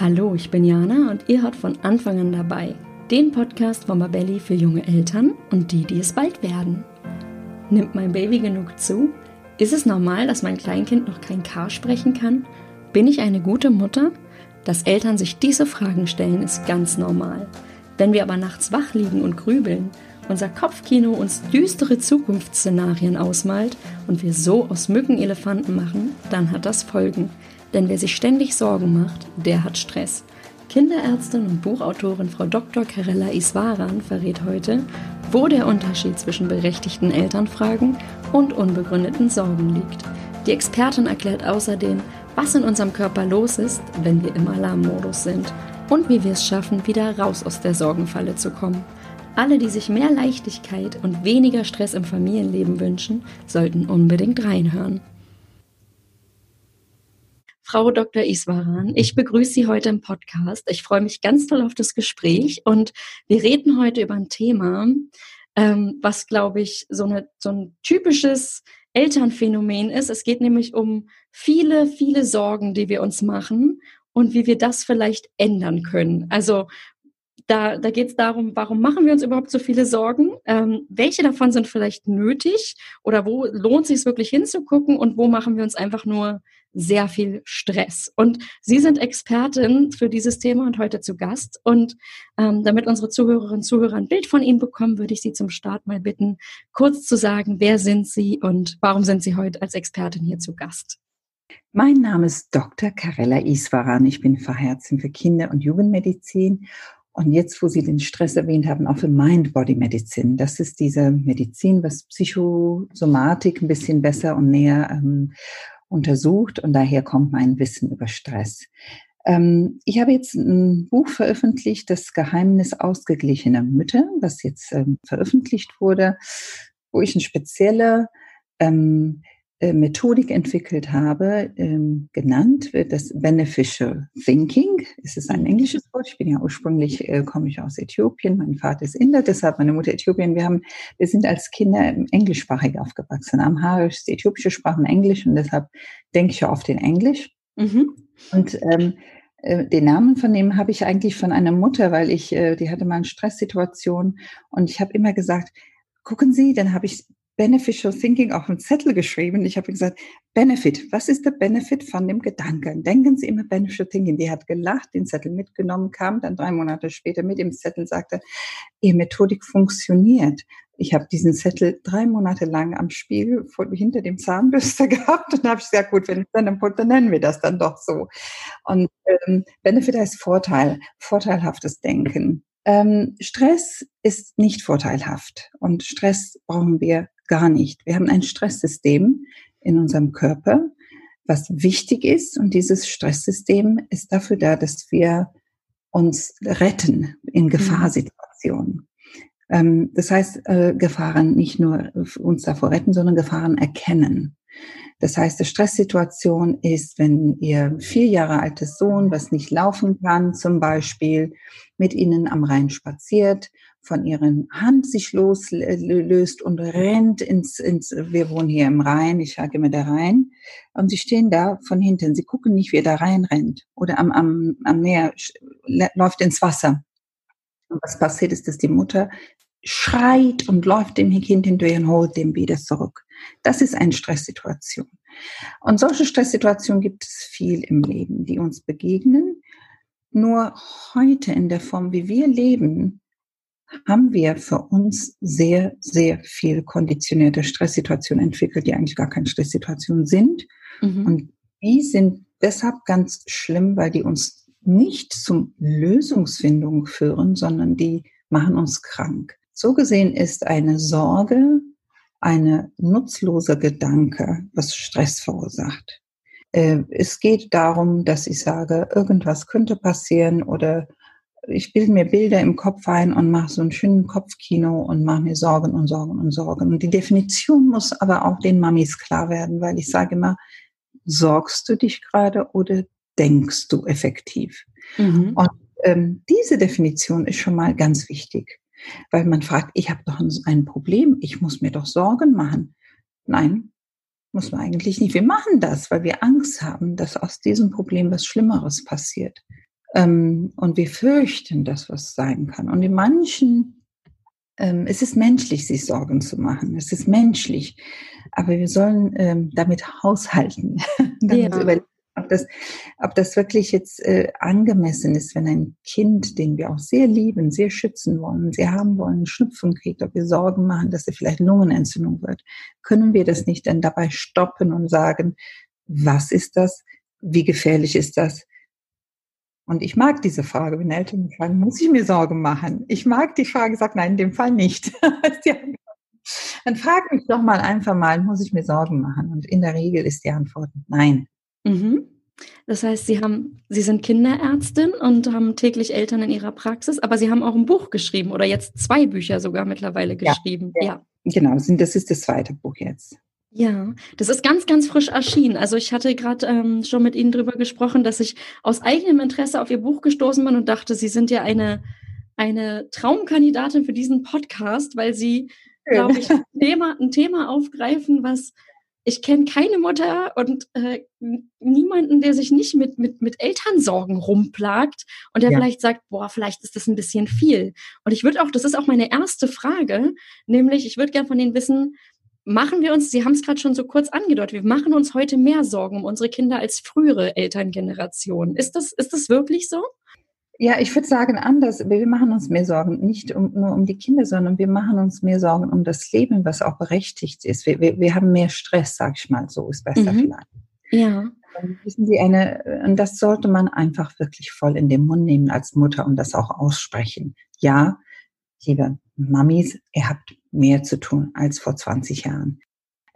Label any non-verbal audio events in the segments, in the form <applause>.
Hallo, ich bin Jana und ihr hört von Anfang an dabei. Den Podcast von Babelli für junge Eltern und die, die es bald werden. Nimmt mein Baby genug zu? Ist es normal, dass mein Kleinkind noch kein K sprechen kann? Bin ich eine gute Mutter? Dass Eltern sich diese Fragen stellen, ist ganz normal. Wenn wir aber nachts wach liegen und grübeln, unser Kopfkino uns düstere Zukunftsszenarien ausmalt und wir so aus Mücken Elefanten machen, dann hat das Folgen. Denn wer sich ständig Sorgen macht, der hat Stress. Kinderärztin und Buchautorin Frau Dr. Karella Iswaran verrät heute, wo der Unterschied zwischen berechtigten Elternfragen und unbegründeten Sorgen liegt. Die Expertin erklärt außerdem, was in unserem Körper los ist, wenn wir im Alarmmodus sind und wie wir es schaffen, wieder raus aus der Sorgenfalle zu kommen. Alle, die sich mehr Leichtigkeit und weniger Stress im Familienleben wünschen, sollten unbedingt reinhören. Frau Dr. Iswaran. Ich begrüße Sie heute im Podcast. Ich freue mich ganz toll auf das Gespräch und wir reden heute über ein Thema, ähm, was, glaube ich, so, eine, so ein typisches Elternphänomen ist. Es geht nämlich um viele, viele Sorgen, die wir uns machen und wie wir das vielleicht ändern können. Also da, da geht es darum, warum machen wir uns überhaupt so viele Sorgen? Ähm, welche davon sind vielleicht nötig oder wo lohnt sich es wirklich hinzugucken und wo machen wir uns einfach nur sehr viel Stress? Und Sie sind Expertin für dieses Thema und heute zu Gast. Und ähm, damit unsere Zuhörerinnen und Zuhörer ein Bild von Ihnen bekommen, würde ich Sie zum Start mal bitten, kurz zu sagen, wer sind Sie und warum sind Sie heute als Expertin hier zu Gast? Mein Name ist Dr. Karella Iswaran. Ich bin Fachärztin für Kinder- und Jugendmedizin und jetzt, wo Sie den Stress erwähnt haben, auch für Mind-Body-Medizin. Das ist diese Medizin, was Psychosomatik ein bisschen besser und näher ähm, untersucht. Und daher kommt mein Wissen über Stress. Ähm, ich habe jetzt ein Buch veröffentlicht, Das Geheimnis ausgeglichener Mütter, was jetzt ähm, veröffentlicht wurde, wo ich eine spezielle ähm, äh, Methodik entwickelt habe, ähm, genannt wird das Beneficial Thinking. Es ist ein englisches Wort. Ich bin ja ursprünglich, äh, komme ich aus Äthiopien. Mein Vater ist Inder, deshalb meine Mutter Äthiopien. Wir haben, wir sind als Kinder englischsprachig aufgewachsen. Amharisch ist die äthiopische Sprache und Englisch und deshalb denke ich oft in Englisch. Mhm. Und ähm, äh, den Namen von dem habe ich eigentlich von einer Mutter, weil ich, äh, die hatte mal eine Stresssituation und ich habe immer gesagt, gucken Sie, dann habe ich Beneficial Thinking auf einen Zettel geschrieben. Ich habe gesagt, Benefit, was ist der Benefit von dem Gedanken? Denken Sie immer Beneficial Thinking. Die hat gelacht, den Zettel mitgenommen, kam dann drei Monate später mit dem Zettel, sagte, Ihr Methodik funktioniert. Ich habe diesen Zettel drei Monate lang am Spiegel vor, hinter dem Zahnbürster <laughs> gehabt und habe gesagt, gut, wenn dann dann nennen wir das dann doch so. Und ähm, Benefit heißt Vorteil, vorteilhaftes Denken. Ähm, Stress ist nicht vorteilhaft und Stress brauchen wir gar nicht. Wir haben ein Stresssystem in unserem Körper, was wichtig ist und dieses Stresssystem ist dafür da, dass wir uns retten in mhm. Gefahrsituationen. Ähm, das heißt, äh, Gefahren nicht nur uns davor retten, sondern Gefahren erkennen. Das heißt, die Stresssituation ist, wenn Ihr vier Jahre altes Sohn, was nicht laufen kann, zum Beispiel mit Ihnen am Rhein spaziert, von Ihren Hand sich loslöst und rennt ins, ins, wir wohnen hier im Rhein, ich sage immer der Rhein, und Sie stehen da von hinten, Sie gucken nicht, wie er da rein rennt oder am, am, am Meer läuft ins Wasser. Und was passiert ist, dass die Mutter schreit und läuft dem Kind hinterher und holt dem wieder zurück. Das ist eine Stresssituation. Und solche Stresssituationen gibt es viel im Leben, die uns begegnen. Nur heute in der Form, wie wir leben, haben wir für uns sehr, sehr viel konditionierte Stresssituationen entwickelt, die eigentlich gar keine Stresssituationen sind. Mhm. Und die sind deshalb ganz schlimm, weil die uns nicht zum Lösungsfindung führen, sondern die machen uns krank. So gesehen ist eine Sorge eine nutzlose Gedanke, was Stress verursacht. Äh, es geht darum, dass ich sage, irgendwas könnte passieren oder ich bilde mir Bilder im Kopf ein und mache so einen schönen Kopfkino und mache mir Sorgen und Sorgen und Sorgen. Und die Definition muss aber auch den Mamis klar werden, weil ich sage immer, sorgst du dich gerade oder denkst du effektiv? Mhm. Und ähm, diese Definition ist schon mal ganz wichtig. Weil man fragt, ich habe doch ein Problem, ich muss mir doch Sorgen machen. Nein, muss man eigentlich nicht. Wir machen das, weil wir Angst haben, dass aus diesem Problem was Schlimmeres passiert. Ähm, und wir fürchten das, was sein kann. Und in manchen, ähm, es ist menschlich, sich Sorgen zu machen. Es ist menschlich. Aber wir sollen ähm, damit haushalten. <laughs> ja ob das, ob das wirklich jetzt äh, angemessen ist, wenn ein Kind, den wir auch sehr lieben, sehr schützen wollen, sehr haben wollen, Schnupfen kriegt, ob wir Sorgen machen, dass er vielleicht Lungenentzündung wird, können wir das nicht dann dabei stoppen und sagen, was ist das? Wie gefährlich ist das? Und ich mag diese Frage, wenn Eltern fragen, muss ich mir Sorgen machen? Ich mag die Frage, sagt nein, in dem Fall nicht. <laughs> dann frag mich doch mal einfach mal, muss ich mir Sorgen machen? Und in der Regel ist die Antwort nein. Mhm. Das heißt, Sie haben, Sie sind Kinderärztin und haben täglich Eltern in Ihrer Praxis, aber Sie haben auch ein Buch geschrieben oder jetzt zwei Bücher sogar mittlerweile geschrieben. Ja, ja. genau, das ist das zweite Buch jetzt. Ja, das ist ganz, ganz frisch erschienen. Also ich hatte gerade ähm, schon mit Ihnen darüber gesprochen, dass ich aus eigenem Interesse auf Ihr Buch gestoßen bin und dachte, Sie sind ja eine, eine Traumkandidatin für diesen Podcast, weil Sie, glaube ich, ein Thema, ein Thema aufgreifen, was ich kenne keine Mutter und äh, niemanden, der sich nicht mit, mit, mit Elternsorgen rumplagt und der ja. vielleicht sagt, boah, vielleicht ist das ein bisschen viel. Und ich würde auch, das ist auch meine erste Frage, nämlich ich würde gern von Ihnen wissen, machen wir uns, Sie haben es gerade schon so kurz angedeutet, wir machen uns heute mehr Sorgen um unsere Kinder als frühere Elterngenerationen. Ist das, ist das wirklich so? Ja, ich würde sagen anders. Wir machen uns mehr Sorgen, nicht um, nur um die Kinder, sondern wir machen uns mehr Sorgen um das Leben, was auch berechtigt ist. Wir, wir, wir haben mehr Stress, sag ich mal, so ist besser mhm. vielleicht. Ja. Wissen Sie, eine, und das sollte man einfach wirklich voll in den Mund nehmen als Mutter und das auch aussprechen. Ja, liebe Mamis, ihr habt mehr zu tun als vor 20 Jahren.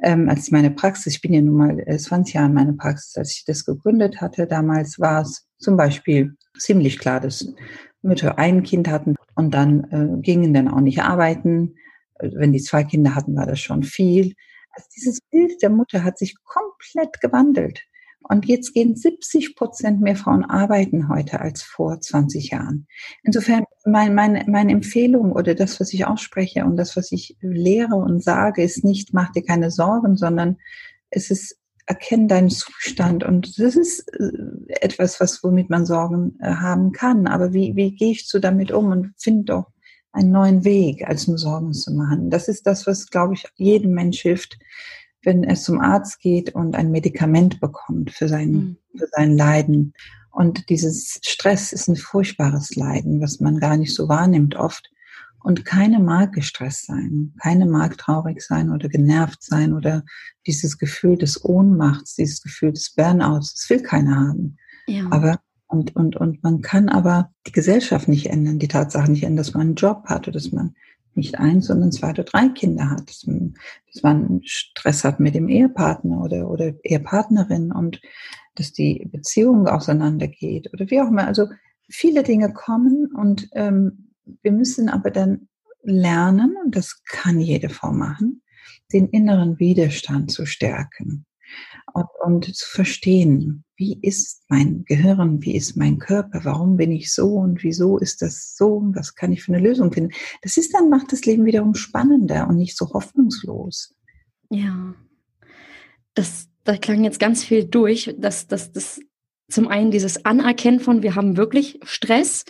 Ähm, als meine Praxis, ich bin ja nun mal 20 äh, Jahre in meiner Praxis, als ich das gegründet hatte, damals war es zum Beispiel ziemlich klar, dass Mütter ein Kind hatten und dann äh, gingen dann auch nicht arbeiten. Wenn die zwei Kinder hatten, war das schon viel. Also dieses Bild der Mutter hat sich komplett gewandelt. Und jetzt gehen 70 Prozent mehr Frauen arbeiten heute als vor 20 Jahren. Insofern mein, meine, meine Empfehlung oder das, was ich ausspreche und das, was ich lehre und sage, ist nicht, mach dir keine Sorgen, sondern es ist erkenn deinen Zustand und das ist äh, etwas, was womit man Sorgen äh, haben kann. Aber wie, wie gehe ich so damit um und finde doch einen neuen Weg, als nur Sorgen zu machen. Das ist das, was, glaube ich, jedem Mensch hilft, wenn er zum Arzt geht und ein Medikament bekommt für sein, mhm. für sein Leiden. Und dieses Stress ist ein furchtbares Leiden, was man gar nicht so wahrnimmt oft. Und keine mag gestresst sein, keine mag traurig sein oder genervt sein oder dieses Gefühl des Ohnmachts, dieses Gefühl des Burnouts, das will keiner haben. Ja. Aber und, und, und man kann aber die Gesellschaft nicht ändern, die Tatsache nicht ändern, dass man einen Job hat oder dass man nicht eins, sondern zwei oder drei Kinder hat, dass man, Stress hat mit dem Ehepartner oder, oder Ehepartnerin und dass die Beziehung auseinandergeht oder wie auch immer. Also viele Dinge kommen und ähm, wir müssen aber dann lernen, und das kann jede Frau machen, den inneren Widerstand zu stärken und, und, zu verstehen, wie ist mein Gehirn, wie ist mein Körper, warum bin ich so und wieso ist das so, was kann ich für eine Lösung finden. Das ist dann, macht das Leben wiederum spannender und nicht so hoffnungslos. Ja, das, da klang jetzt ganz viel durch, dass das, zum einen dieses Anerkennen von, wir haben wirklich Stress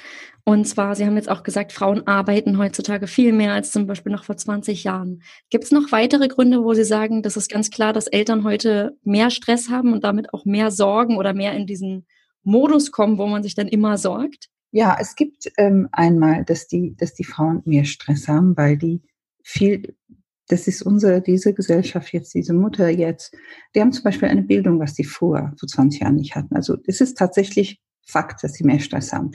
und zwar, Sie haben jetzt auch gesagt, Frauen arbeiten heutzutage viel mehr als zum Beispiel noch vor 20 Jahren. Gibt es noch weitere Gründe, wo Sie sagen, das ist ganz klar, dass Eltern heute mehr Stress haben und damit auch mehr Sorgen oder mehr in diesen Modus kommen, wo man sich dann immer sorgt? Ja, es gibt ähm, einmal, dass die, dass die Frauen mehr Stress haben, weil die viel, das ist unsere, diese Gesellschaft jetzt, diese Mutter jetzt, die haben zum Beispiel eine Bildung, was die vor, vor 20 Jahren nicht hatten. Also es ist tatsächlich Fakt, dass sie mehr Stress haben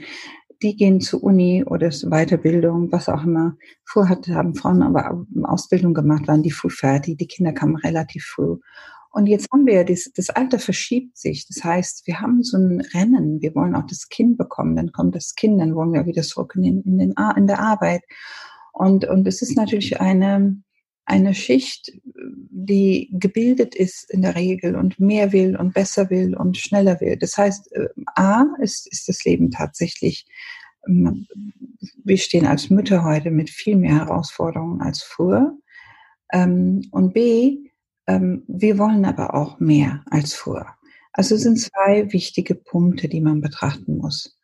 die gehen zur Uni oder zur Weiterbildung, was auch immer. Vorher haben Frauen aber Ausbildung gemacht, waren die früh fertig, die Kinder kamen relativ früh. Und jetzt haben wir ja, das, das Alter verschiebt sich. Das heißt, wir haben so ein Rennen. Wir wollen auch das Kind bekommen. Dann kommt das Kind, dann wollen wir wieder zurück in, in, den, in der Arbeit. Und, und es ist natürlich eine, eine Schicht, die gebildet ist in der Regel und mehr will und besser will und schneller will. Das heißt, äh, A ist, ist das Leben tatsächlich, ähm, wir stehen als Mütter heute mit viel mehr Herausforderungen als früher. Ähm, und B, ähm, wir wollen aber auch mehr als früher. Also sind zwei wichtige Punkte, die man betrachten muss.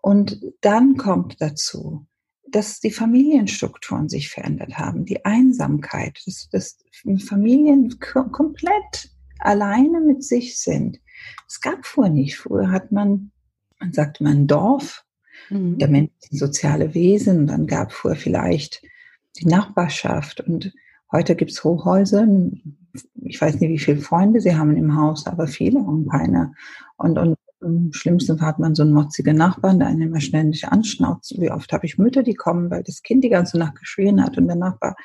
Und dann kommt dazu, dass die Familienstrukturen sich verändert haben, die Einsamkeit, dass, dass Familien komplett alleine mit sich sind. Es gab vorher nicht. Früher hat man, man sagte man Dorf, mhm. der Mensch ist ein soziale Wesen, dann gab es vorher vielleicht die Nachbarschaft und heute gibt es Hochhäuser. Ich weiß nicht, wie viele Freunde sie haben im Haus, aber viele haben keine. Und, und im schlimmsten Fall hat man so einen motzigen Nachbarn, der einen immer ständig anschnauzt. Wie oft habe ich Mütter, die kommen, weil das Kind die ganze Nacht geschrien hat und der Nachbar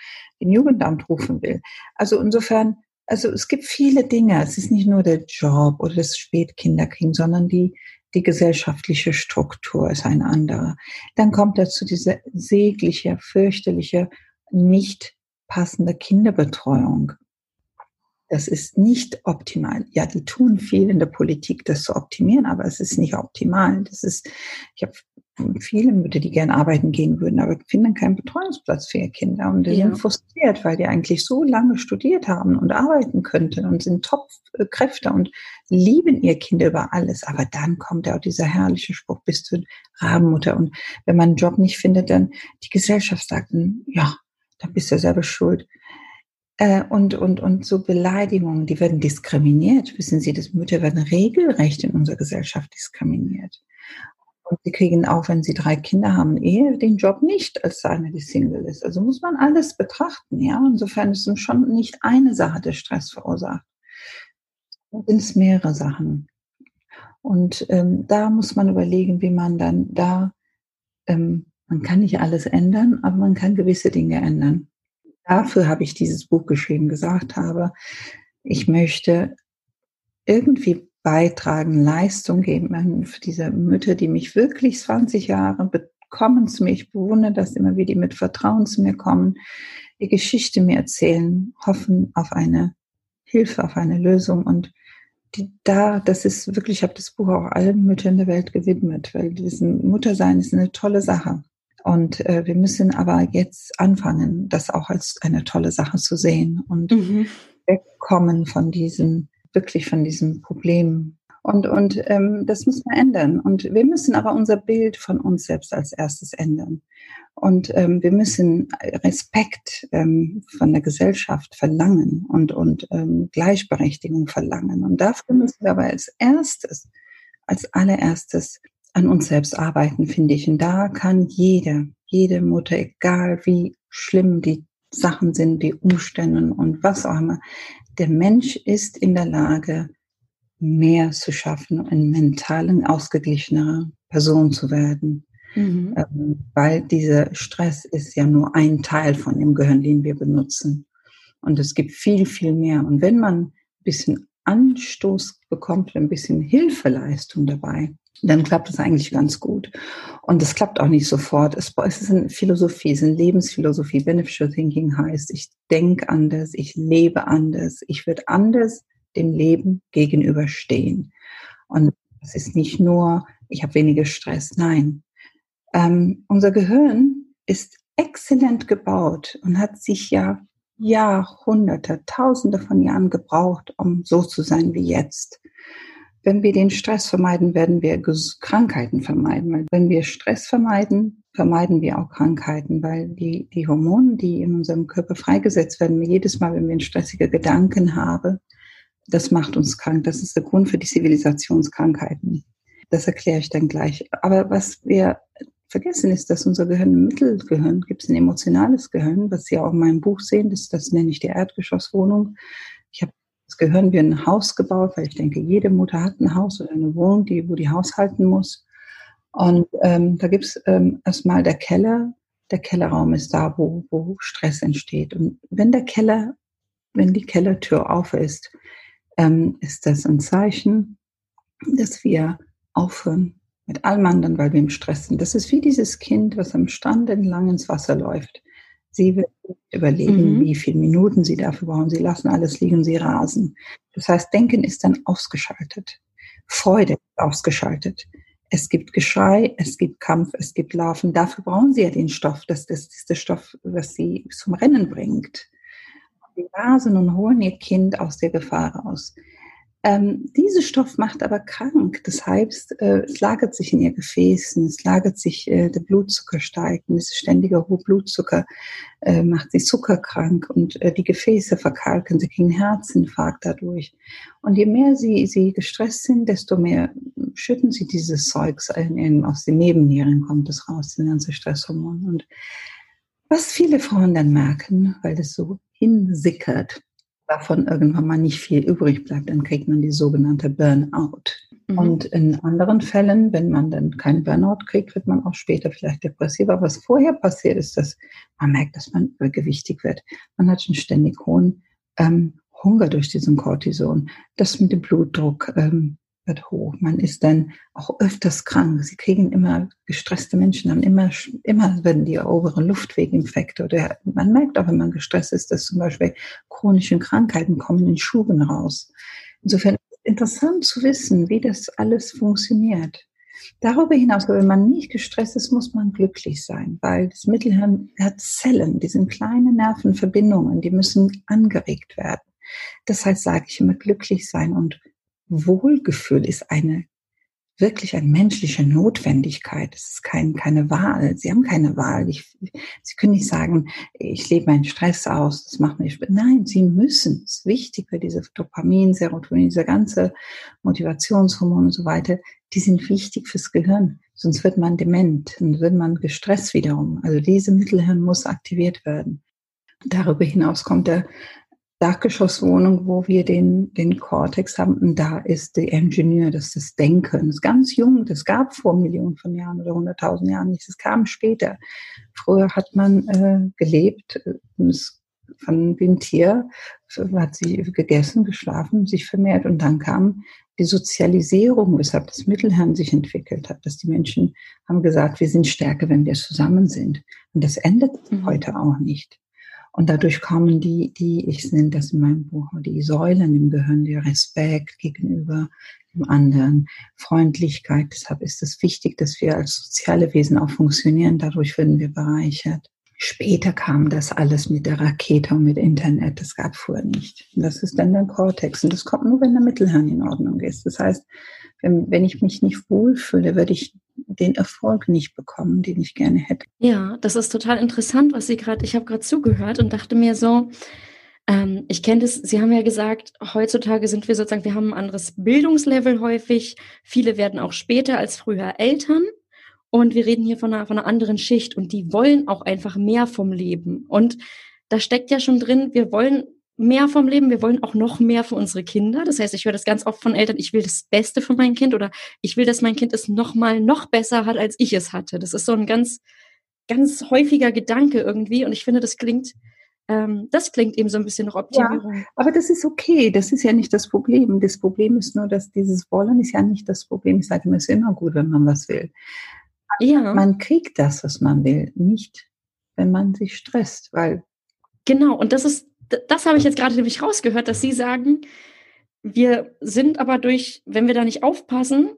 den Jugendamt rufen will. Also insofern, also es gibt viele Dinge. Es ist nicht nur der Job oder das Spätkinderkriegen, sondern die, die gesellschaftliche Struktur ist eine andere. Dann kommt dazu diese sägliche, fürchterliche, nicht passende Kinderbetreuung. Das ist nicht optimal. Ja, die tun viel in der Politik, das zu optimieren, aber es ist nicht optimal. Das ist, ich habe viele Mütter, die gerne arbeiten gehen würden, aber finden keinen Betreuungsplatz für ihre Kinder und die ja. sind frustriert, weil die eigentlich so lange studiert haben und arbeiten könnten und sind Top-Kräfte und lieben ihr Kind über alles. Aber dann kommt ja auch dieser herrliche Spruch, bist du Rabenmutter und wenn man einen Job nicht findet, dann die Gesellschaft sagt, ja, dann bist du selber schuld. Äh, und, und, und so Beleidigungen, die werden diskriminiert. Wissen Sie, dass Mütter werden regelrecht in unserer Gesellschaft diskriminiert. Und sie kriegen auch, wenn sie drei Kinder haben, eher den Job nicht als eine, die Single ist. Also muss man alles betrachten, ja. Insofern ist es schon nicht eine Sache, der Stress verursacht. Es sind mehrere Sachen. Und ähm, da muss man überlegen, wie man dann da, ähm, man kann nicht alles ändern, aber man kann gewisse Dinge ändern dafür habe ich dieses Buch geschrieben, gesagt habe, ich möchte irgendwie beitragen, Leistung geben für diese Mütter, die mich wirklich 20 Jahre bekommen zu mir. Ich bewundere das immer, wie die mit Vertrauen zu mir kommen, die Geschichte mir erzählen, hoffen auf eine Hilfe, auf eine Lösung und die, da, das ist wirklich, ich habe das Buch auch allen Müttern der Welt gewidmet, weil Muttersein ist eine tolle Sache. Und äh, wir müssen aber jetzt anfangen, das auch als eine tolle Sache zu sehen und mhm. wegkommen von diesem, wirklich von diesem Problem. Und, und ähm, das müssen wir ändern. Und wir müssen aber unser Bild von uns selbst als erstes ändern. Und ähm, wir müssen Respekt ähm, von der Gesellschaft verlangen und, und ähm, Gleichberechtigung verlangen. Und dafür müssen wir aber als erstes, als allererstes an uns selbst arbeiten, finde ich. Und da kann jede, jede Mutter, egal wie schlimm die Sachen sind, die Umstände und was auch immer, der Mensch ist in der Lage, mehr zu schaffen, eine mentalen, ausgeglichenere Person zu werden. Mhm. Ähm, weil dieser Stress ist ja nur ein Teil von dem Gehirn, den wir benutzen. Und es gibt viel, viel mehr. Und wenn man ein bisschen Anstoß bekommt, ein bisschen Hilfeleistung dabei, dann klappt es eigentlich ganz gut. Und es klappt auch nicht sofort. Es, ist eine Philosophie, es ist eine Lebensphilosophie. Beneficial Thinking heißt, ich denke anders, ich lebe anders, ich werde anders dem Leben gegenüberstehen. Und es ist nicht nur, ich habe weniger Stress. Nein. Ähm, unser Gehirn ist exzellent gebaut und hat sich ja Jahrhunderte, Tausende von Jahren gebraucht, um so zu sein wie jetzt. Wenn wir den Stress vermeiden, werden wir Krankheiten vermeiden. Weil wenn wir Stress vermeiden, vermeiden wir auch Krankheiten, weil die, die Hormone, die in unserem Körper freigesetzt werden, jedes Mal, wenn wir einen stressigen Gedanken haben, das macht uns krank. Das ist der Grund für die Zivilisationskrankheiten. Das erkläre ich dann gleich. Aber was wir vergessen ist, dass unser Gehirn ein Mittelgehirn gibt es ein emotionales Gehirn, was Sie auch in meinem Buch sehen, das, das nenne ich die Erdgeschosswohnung. Ich habe das Gehirn wie ein Haus gebaut, weil ich denke, jede Mutter hat ein Haus oder eine Wohnung, die, wo die haushalten muss. Und ähm, da gibt's ähm, erstmal der Keller. Der Kellerraum ist da, wo, wo Stress entsteht. Und wenn der Keller, wenn die Kellertür auf ist, ähm, ist das ein Zeichen, dass wir aufhören mit allem anderen, weil wir im Stress sind. Das ist wie dieses Kind, was am Strand entlang ins Wasser läuft. Sie wird überlegen, mhm. wie viele Minuten sie dafür brauchen. Sie lassen alles liegen, sie rasen. Das heißt, Denken ist dann ausgeschaltet. Freude ist ausgeschaltet. Es gibt Geschrei, es gibt Kampf, es gibt Laufen. Dafür brauchen sie ja den Stoff. Das, das ist der Stoff, was sie zum Rennen bringt. Sie rasen und holen ihr Kind aus der Gefahr raus. Ähm, dieser Stoff macht aber krank. Das heißt, äh, es lagert sich in ihr Gefäßen, es lagert sich, äh, der Blutzucker steigt und dieses ständige hohe Blutzucker äh, macht sie zuckerkrank und äh, die Gefäße verkalken, sie kriegen Herzinfarkt dadurch. Und je mehr sie, sie gestresst sind, desto mehr schütten sie dieses Zeugs in, aus den Nebennieren kommt es raus, die ganze Stresshormone. Und was viele Frauen dann merken, weil das so hinsickert, davon irgendwann mal nicht viel übrig bleibt, dann kriegt man die sogenannte Burnout. Mhm. Und in anderen Fällen, wenn man dann keinen Burnout kriegt, wird man auch später vielleicht depressiv. Aber was vorher passiert ist, dass man merkt, dass man übergewichtig wird. Man hat einen ständig hohen ähm, Hunger durch diesen Cortison. Das mit dem Blutdruck ähm, wird hoch. Man ist dann auch öfters krank. Sie kriegen immer gestresste Menschen haben immer, immer werden die oberen Luftweginfekte oder man merkt auch, wenn man gestresst ist, dass zum Beispiel chronische Krankheiten kommen in Schuben raus. Insofern ist es interessant zu wissen, wie das alles funktioniert. Darüber hinaus, wenn man nicht gestresst ist, muss man glücklich sein, weil das Mittelhirn hat Zellen, die sind kleine Nervenverbindungen, die müssen angeregt werden. Das heißt, sage ich immer, glücklich sein und Wohlgefühl ist eine wirklich eine menschliche Notwendigkeit. Es ist kein, keine Wahl. Sie haben keine Wahl. Ich, Sie können nicht sagen, ich lebe meinen Stress aus, das macht mich. Nein, Sie müssen. Es ist wichtig für diese Dopamin, Serotonin, diese ganze Motivationshormone und so weiter. Die sind wichtig fürs Gehirn. Sonst wird man dement und wird man gestresst wiederum. Also diese Mittelhirn muss aktiviert werden. Darüber hinaus kommt der Dachgeschosswohnung, wo wir den, den Cortex haben. Und da ist der Ingenieur, das ist das Denken. Das ist ganz jung. Das gab vor Millionen von Jahren oder hunderttausend Jahren nicht. Das kam später. Früher hat man äh, gelebt, von dem Tier, hat sie gegessen, geschlafen, sich vermehrt. Und dann kam die Sozialisierung, weshalb das Mittelhirn sich entwickelt hat, dass die Menschen haben gesagt, wir sind stärker, wenn wir zusammen sind. Und das endet mhm. heute auch nicht. Und dadurch kommen die, die, ich nenne das in meinem Buch, die Säulen im Gehirn, der Respekt gegenüber dem anderen, Freundlichkeit. Deshalb ist es wichtig, dass wir als soziale Wesen auch funktionieren. Dadurch werden wir bereichert. Später kam das alles mit der Rakete und mit Internet. Das gab vorher nicht. Und das ist dann der Cortex. Und das kommt nur, wenn der Mittelhirn in Ordnung ist. Das heißt, wenn, wenn ich mich nicht wohlfühle, werde ich den Erfolg nicht bekommen, den ich gerne hätte. Ja, das ist total interessant, was Sie gerade, ich habe gerade zugehört und dachte mir so, ähm, ich kenne das, Sie haben ja gesagt, heutzutage sind wir sozusagen, wir haben ein anderes Bildungslevel häufig. Viele werden auch später als früher Eltern. Und wir reden hier von einer, von einer anderen Schicht und die wollen auch einfach mehr vom Leben. Und da steckt ja schon drin, wir wollen mehr vom Leben, wir wollen auch noch mehr für unsere Kinder. Das heißt, ich höre das ganz oft von Eltern, ich will das Beste für mein Kind oder ich will, dass mein Kind es noch mal noch besser hat, als ich es hatte. Das ist so ein ganz, ganz häufiger Gedanke irgendwie und ich finde, das klingt, ähm, das klingt eben so ein bisschen nach Optimierung. Ja, aber das ist okay, das ist ja nicht das Problem. Das Problem ist nur, dass dieses Wollen ist ja nicht das Problem. Ich sage immer, es ist immer gut, wenn man was will. Ja. Man kriegt das, was man will, nicht, wenn man sich stresst, weil Genau, und das ist das habe ich jetzt gerade nämlich rausgehört, dass Sie sagen, wir sind aber durch, wenn wir da nicht aufpassen,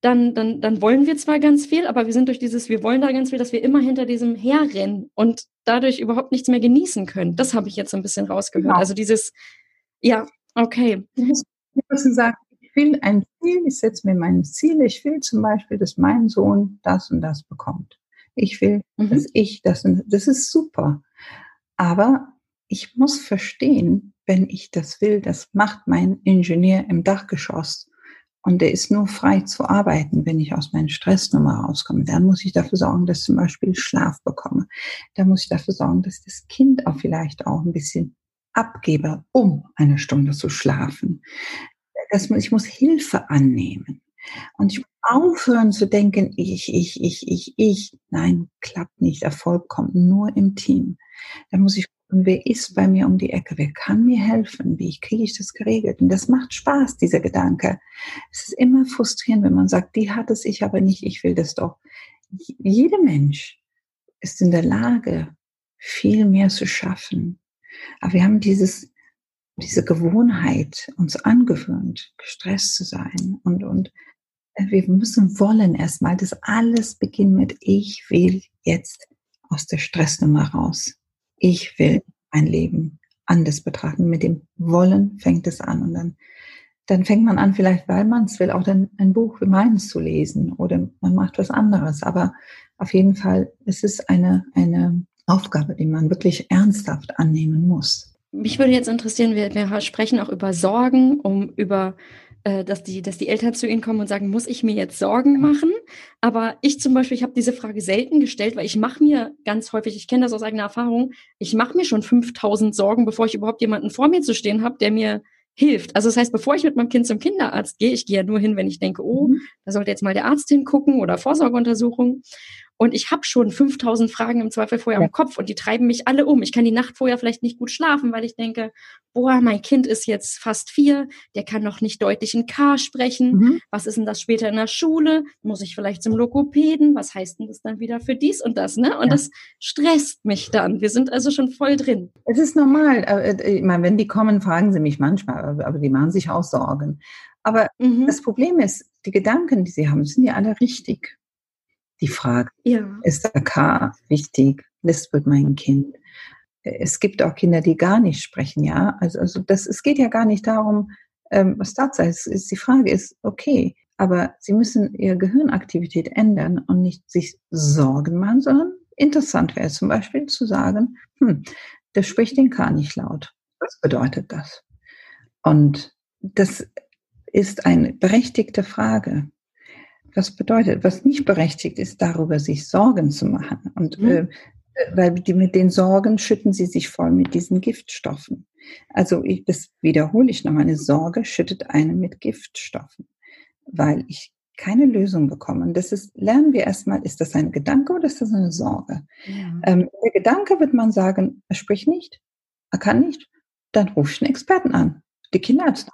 dann, dann, dann wollen wir zwar ganz viel, aber wir sind durch dieses, wir wollen da ganz viel, dass wir immer hinter diesem herrennen und dadurch überhaupt nichts mehr genießen können. Das habe ich jetzt so ein bisschen rausgehört. Genau. Also dieses, ja, okay. Ich muss, ich muss sagen, ich will ein Ziel, ich setze mir meine Ziele. Ich will zum Beispiel, dass mein Sohn das und das bekommt. Ich will, mhm. dass ich das und das ist super. Aber ich muss verstehen, wenn ich das will, das macht mein Ingenieur im Dachgeschoss und der ist nur frei zu arbeiten, wenn ich aus meiner Stressnummer rauskomme. Dann muss ich dafür sorgen, dass zum Beispiel Schlaf bekomme. Dann muss ich dafür sorgen, dass das Kind auch vielleicht auch ein bisschen abgebe, um eine Stunde zu schlafen. Das, ich muss Hilfe annehmen. Und ich muss aufhören zu denken, ich, ich, ich, ich, ich. Nein, klappt nicht. Erfolg kommt nur im Team. Da muss ich und wer ist bei mir um die Ecke? Wer kann mir helfen? Wie kriege ich das geregelt? Und das macht Spaß, dieser Gedanke. Es ist immer frustrierend, wenn man sagt, die hat es, ich aber nicht, ich will das doch. Jeder Mensch ist in der Lage, viel mehr zu schaffen. Aber wir haben dieses, diese Gewohnheit uns angewöhnt, gestresst zu sein und, und äh, wir müssen wollen erstmal, das alles beginnt mit, ich will jetzt aus der Stressnummer raus ich will mein Leben anders betrachten. Mit dem Wollen fängt es an und dann dann fängt man an, vielleicht weil man es will, auch dann ein Buch wie meins zu lesen oder man macht was anderes. Aber auf jeden Fall ist es eine, eine Aufgabe, die man wirklich ernsthaft annehmen muss. Mich würde jetzt interessieren, wir, wir sprechen auch über Sorgen, um über dass die, dass die Eltern zu ihnen kommen und sagen, muss ich mir jetzt Sorgen machen? Aber ich zum Beispiel, ich habe diese Frage selten gestellt, weil ich mache mir ganz häufig, ich kenne das aus eigener Erfahrung, ich mache mir schon 5000 Sorgen, bevor ich überhaupt jemanden vor mir zu stehen habe, der mir hilft. Also das heißt, bevor ich mit meinem Kind zum Kinderarzt gehe, ich gehe ja nur hin, wenn ich denke, oh, mhm. da sollte jetzt mal der Arzt hingucken oder Vorsorgeuntersuchung. Und ich habe schon 5000 Fragen im Zweifel vorher ja. im Kopf und die treiben mich alle um. Ich kann die Nacht vorher vielleicht nicht gut schlafen, weil ich denke, boah, mein Kind ist jetzt fast vier, der kann noch nicht deutlich ein K sprechen. Mhm. Was ist denn das später in der Schule? Muss ich vielleicht zum Lokopäden? Was heißt denn das dann wieder für dies und das? Ne? Und ja. das stresst mich dann. Wir sind also schon voll drin. Es ist normal. Äh, äh, ich meine, wenn die kommen, fragen sie mich manchmal, aber die machen sich auch Sorgen. Aber mhm. das Problem ist, die Gedanken, die sie haben, sind ja alle richtig die Frage, ja. ist der K wichtig? Lispelt mein Kind? Es gibt auch Kinder, die gar nicht sprechen, ja. Also, also das, es geht ja gar nicht darum, ähm, was Tatsache ist, ist. Die Frage ist, okay, aber sie müssen ihre Gehirnaktivität ändern und nicht sich Sorgen machen, sondern interessant wäre zum Beispiel zu sagen, hm, der spricht den K nicht laut. Was bedeutet das? Und das ist eine berechtigte Frage was bedeutet, was nicht berechtigt ist, darüber sich Sorgen zu machen. Und mhm. äh, weil die, mit den Sorgen schütten sie sich voll mit diesen Giftstoffen. Also ich, das wiederhole ich noch, eine Sorge schüttet einen mit Giftstoffen, weil ich keine Lösung bekomme. Und das ist, lernen wir erstmal, ist das ein Gedanke oder ist das eine Sorge? Ja. Ähm, der Gedanke wird man sagen, er spricht nicht, er kann nicht, dann ruf ich einen Experten an, die Kinderarzt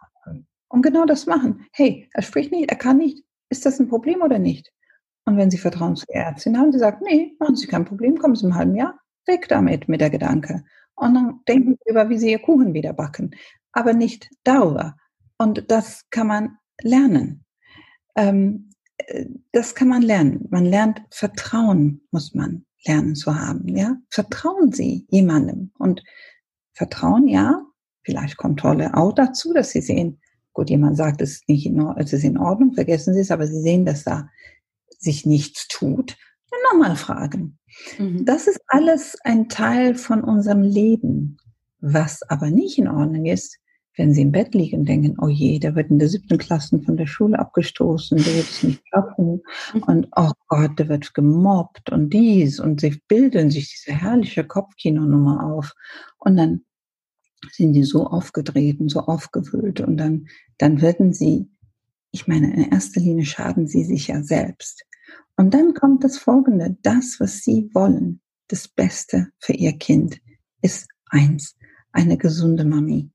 und genau das machen. Hey, er spricht nicht, er kann nicht, ist das ein Problem oder nicht? Und wenn Sie Vertrauen zur Ärztin haben, die sagt, nee, machen Sie kein Problem, kommen Sie im halben Jahr, weg damit mit der Gedanke. Und dann denken Sie über, wie Sie Ihr Kuchen wieder backen. Aber nicht darüber. Und das kann man lernen. Ähm, äh, das kann man lernen. Man lernt Vertrauen, muss man lernen zu haben. Ja, vertrauen Sie jemandem und Vertrauen, ja, vielleicht Kontrolle auch dazu, dass Sie sehen, Gut, jemand sagt, es ist nicht in Ordnung, es ist in Ordnung, vergessen Sie es, aber Sie sehen, dass da sich nichts tut. Dann nochmal fragen. Mhm. Das ist alles ein Teil von unserem Leben. Was aber nicht in Ordnung ist, wenn Sie im Bett liegen und denken, oh je, der wird in der siebten Klasse von der Schule abgestoßen, der wird es nicht schaffen mhm. und oh Gott, der wird gemobbt und dies und sie bilden sich diese herrliche Kopfkinonummer auf und dann sind die so aufgedreht und so aufgewühlt und dann, dann würden sie, ich meine, in erster Linie schaden sie sich ja selbst. Und dann kommt das Folgende, das, was sie wollen, das Beste für ihr Kind, ist eins, eine gesunde Mami.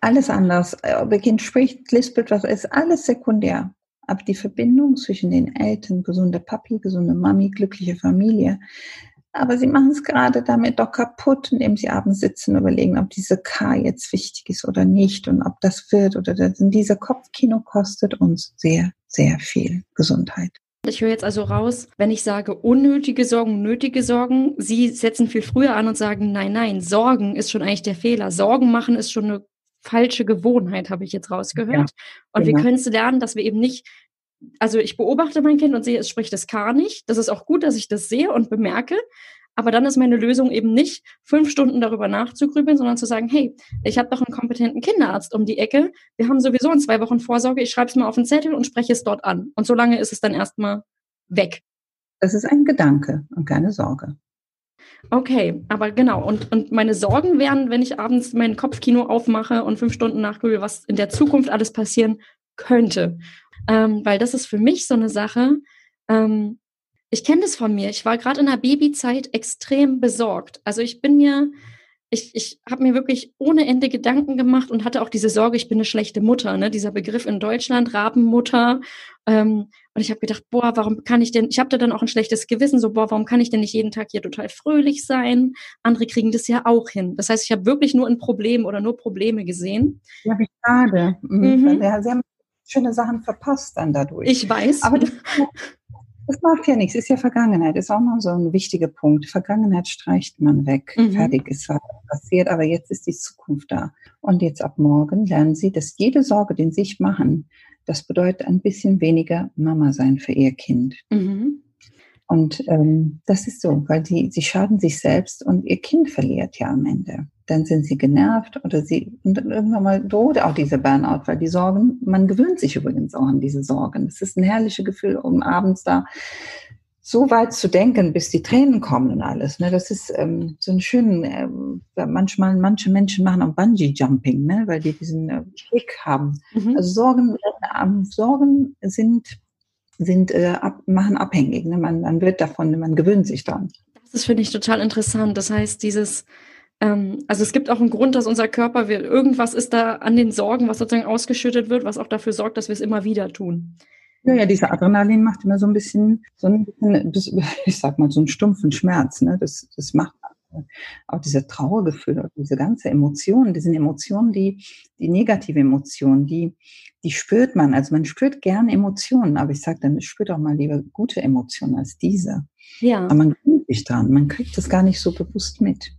Alles anders, ob ihr Kind spricht, lispelt, was ist, alles sekundär. Aber die Verbindung zwischen den Eltern, gesunde Papi, gesunde Mami, glückliche Familie, aber sie machen es gerade damit doch kaputt, indem sie abends sitzen und überlegen, ob diese K jetzt wichtig ist oder nicht und ob das wird oder das. Und dieser Kopfkino kostet uns sehr, sehr viel Gesundheit. Ich höre jetzt also raus, wenn ich sage unnötige Sorgen, nötige Sorgen, Sie setzen viel früher an und sagen, nein, nein, Sorgen ist schon eigentlich der Fehler. Sorgen machen ist schon eine falsche Gewohnheit, habe ich jetzt rausgehört. Ja, und genau. wir können es lernen, dass wir eben nicht also ich beobachte mein Kind und sehe, es spricht das K nicht. Das ist auch gut, dass ich das sehe und bemerke. Aber dann ist meine Lösung eben nicht, fünf Stunden darüber nachzugrübeln, sondern zu sagen, hey, ich habe doch einen kompetenten Kinderarzt um die Ecke. Wir haben sowieso in zwei Wochen Vorsorge. Ich schreibe es mal auf den Zettel und spreche es dort an. Und solange ist es dann erstmal weg. Das ist ein Gedanke und keine Sorge. Okay, aber genau. Und, und meine Sorgen wären, wenn ich abends mein Kopfkino aufmache und fünf Stunden nachgrübel, was in der Zukunft alles passieren könnte ähm, weil das ist für mich so eine Sache. Ähm, ich kenne das von mir. Ich war gerade in der Babyzeit extrem besorgt. Also ich bin mir, ich, ich habe mir wirklich ohne Ende Gedanken gemacht und hatte auch diese Sorge, ich bin eine schlechte Mutter, ne? Dieser Begriff in Deutschland, Rabenmutter. Ähm, und ich habe gedacht, boah, warum kann ich denn, ich habe da dann auch ein schlechtes Gewissen, so, boah, warum kann ich denn nicht jeden Tag hier total fröhlich sein? Andere kriegen das ja auch hin. Das heißt, ich habe wirklich nur ein Problem oder nur Probleme gesehen. Ja, wie schade. Mhm. mhm. Sie haben schöne Sachen verpasst dann dadurch. Ich weiß. Aber das, Das macht ja nichts, ist ja Vergangenheit, ist auch noch so ein wichtiger Punkt. Vergangenheit streicht man weg. Mhm. Fertig ist passiert, aber jetzt ist die Zukunft da. Und jetzt ab morgen lernen Sie, dass jede Sorge, den Sie sich machen, das bedeutet ein bisschen weniger Mama sein für Ihr Kind. Mhm. Und ähm, das ist so, weil sie, sie schaden sich selbst und ihr Kind verliert ja am Ende. Dann sind sie genervt oder sie, und irgendwann mal droht auch dieser Burnout, weil die Sorgen, man gewöhnt sich übrigens auch an diese Sorgen. Es ist ein herrliches Gefühl, um abends da so weit zu denken, bis die Tränen kommen und alles. Ne? Das ist ähm, so ein schönen, äh, manchmal, manche Menschen machen auch Bungee-Jumping, ne? weil die diesen äh, Kick haben. Mhm. Also Sorgen, äh, Sorgen sind sind, äh, ab, machen abhängig. Ne? Man, man wird davon, man gewöhnt sich dran. Das finde ich total interessant. Das heißt, dieses, ähm, also es gibt auch einen Grund, dass unser Körper, wir, irgendwas ist da an den Sorgen, was sozusagen ausgeschüttet wird, was auch dafür sorgt, dass wir es immer wieder tun. Ja, ja, dieser Adrenalin macht immer so ein bisschen, so ein bisschen, <laughs> ich sag mal, so einen stumpfen Schmerz. Ne? Das, das macht auch diese Trauergefühle, diese ganze Emotionen, diese Emotionen, die, die negative Emotionen, die, die spürt man. Also man spürt gerne Emotionen, aber ich sage dann, spürt auch mal lieber gute Emotionen als diese. Ja. Aber man gewöhnt sich dran, man kriegt das gar nicht so bewusst mit.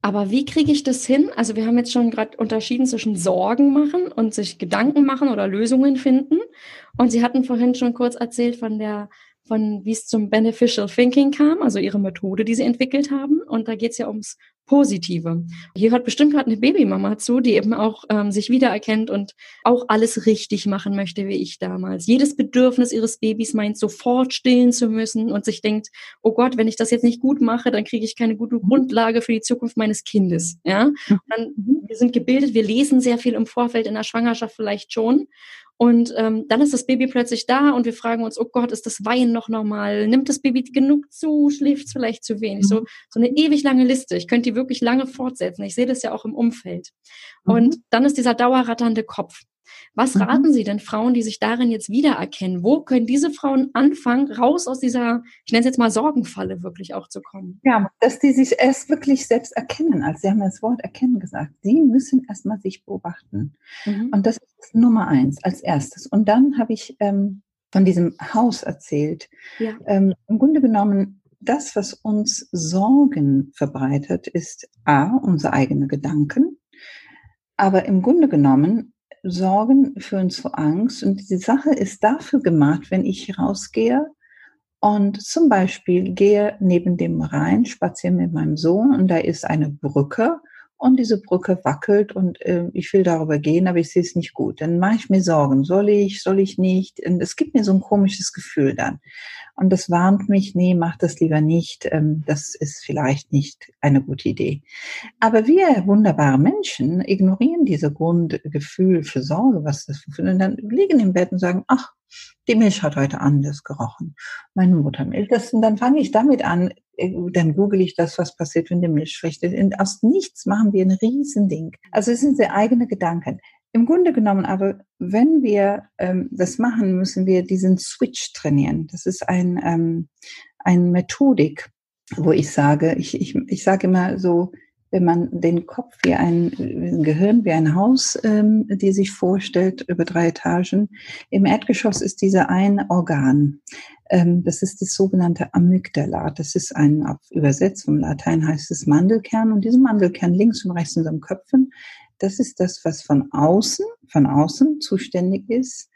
Aber wie kriege ich das hin? Also wir haben jetzt schon gerade unterschieden zwischen Sorgen machen und sich Gedanken machen oder Lösungen finden. Und Sie hatten vorhin schon kurz erzählt von der von wie es zum Beneficial Thinking kam, also ihre Methode, die sie entwickelt haben. Und da geht es ja ums Positive. Hier hört bestimmt gerade eine Babymama zu, die eben auch ähm, sich wiedererkennt und auch alles richtig machen möchte, wie ich damals. Jedes Bedürfnis ihres Babys meint, sofort stillen zu müssen und sich denkt, oh Gott, wenn ich das jetzt nicht gut mache, dann kriege ich keine gute mhm. Grundlage für die Zukunft meines Kindes. Ja, und dann, mhm. wir sind gebildet, wir lesen sehr viel im Vorfeld in der Schwangerschaft vielleicht schon und ähm, dann ist das Baby plötzlich da und wir fragen uns, oh Gott, ist das Weinen noch normal? Nimmt das Baby genug zu? Schläft es vielleicht zu wenig? So, mhm. so eine ewig lange Liste. Ich könnte die wirklich lange fortsetzen. Ich sehe das ja auch im Umfeld. Mhm. Und dann ist dieser dauerratternde Kopf. Was mhm. raten Sie denn Frauen, die sich darin jetzt wiedererkennen? Wo können diese Frauen anfangen, raus aus dieser, ich nenne es jetzt mal Sorgenfalle wirklich auch zu kommen? Ja, dass die sich erst wirklich selbst erkennen. Also Sie haben das Wort erkennen gesagt. Sie müssen erstmal sich beobachten. Mhm. Und das ist Nummer eins als erstes. Und dann habe ich ähm, von diesem Haus erzählt. Ja. Ähm, Im Grunde genommen, das, was uns Sorgen verbreitet, ist A, unsere eigenen Gedanken. Aber im Grunde genommen Sorgen führen zu Angst. Und die Sache ist dafür gemacht, wenn ich rausgehe und zum Beispiel gehe neben dem Rhein, spazieren mit meinem Sohn und da ist eine Brücke und diese Brücke wackelt und äh, ich will darüber gehen, aber ich sehe es nicht gut. Dann mache ich mir Sorgen. Soll ich, soll ich nicht? Und es gibt mir so ein komisches Gefühl dann. Und das warnt mich, nee, mach das lieber nicht. Ähm, das ist vielleicht nicht eine gute Idee. Aber wir wunderbare Menschen ignorieren diese Grundgefühl für Sorge, was das für und dann liegen im Bett und sagen, ach, die Milch hat heute anders gerochen. Meine Muttermilch. Das, und dann fange ich damit an, äh, dann google ich das, was passiert, wenn die Milch schlecht ist. Und aus nichts machen wir ein Riesending. Also es sind sehr eigene Gedanken. Im Grunde genommen aber, wenn wir ähm, das machen, müssen wir diesen Switch trainieren. Das ist ein, ähm, eine Methodik, wo ich sage, ich, ich, ich sage immer so, wenn man den Kopf wie ein, ein Gehirn wie ein Haus, ähm, die sich vorstellt über drei Etagen. Im Erdgeschoss ist dieser ein Organ. Ähm, das ist das sogenannte Amygdala. Das ist ein, übersetzt vom Latein heißt es Mandelkern. Und diesen Mandelkern links und rechts in unserem Köpfen, das ist das, was von außen, von außen zuständig ist.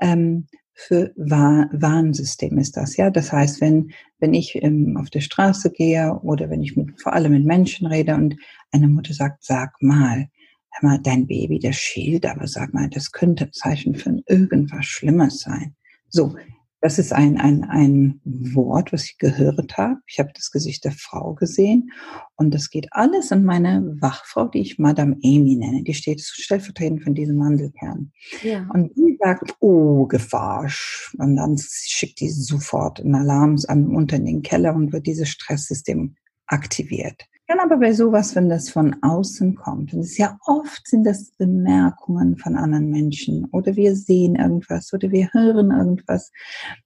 Ähm, für Warnsystem ist das, ja. Das heißt, wenn, wenn ich ähm, auf der Straße gehe oder wenn ich mit, vor allem mit Menschen rede und eine Mutter sagt, sag mal, hör mal, dein Baby, das schielt, aber sag mal, das könnte Zeichen für irgendwas Schlimmes sein. So, das ist ein, ein, ein Wort, was ich gehört habe. Ich habe das Gesicht der Frau gesehen und das geht alles an meine Wachfrau, die ich Madame Amy nenne. Die steht stellvertretend von diesem Mandelkern. Ja. Und die sagt, oh, Gefahr. Und dann schickt die sofort einen Alarm an, unter in den Keller und wird dieses Stresssystem aktiviert. Dann aber bei sowas, wenn das von außen kommt, und es ja oft sind das Bemerkungen von anderen Menschen oder wir sehen irgendwas oder wir hören irgendwas,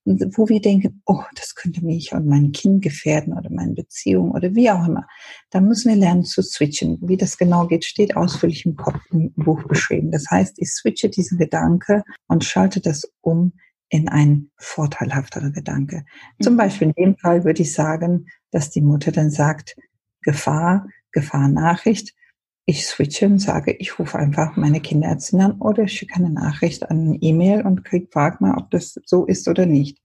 wo wir denken, oh, das könnte mich und mein Kind gefährden oder meine Beziehung oder wie auch immer. Da müssen wir lernen zu switchen. Wie das genau geht, steht ausführlich im Kopf im Buch beschrieben. Das heißt, ich switche diesen Gedanke und schalte das um in ein vorteilhafterer Gedanke. Zum mhm. Beispiel in dem Fall würde ich sagen, dass die Mutter dann sagt, Gefahr, Gefahrnachricht. Ich switche und sage, ich rufe einfach meine Kinderärztin an oder schicke eine Nachricht an eine E-Mail und krieg, frag mal, ob das so ist oder nicht.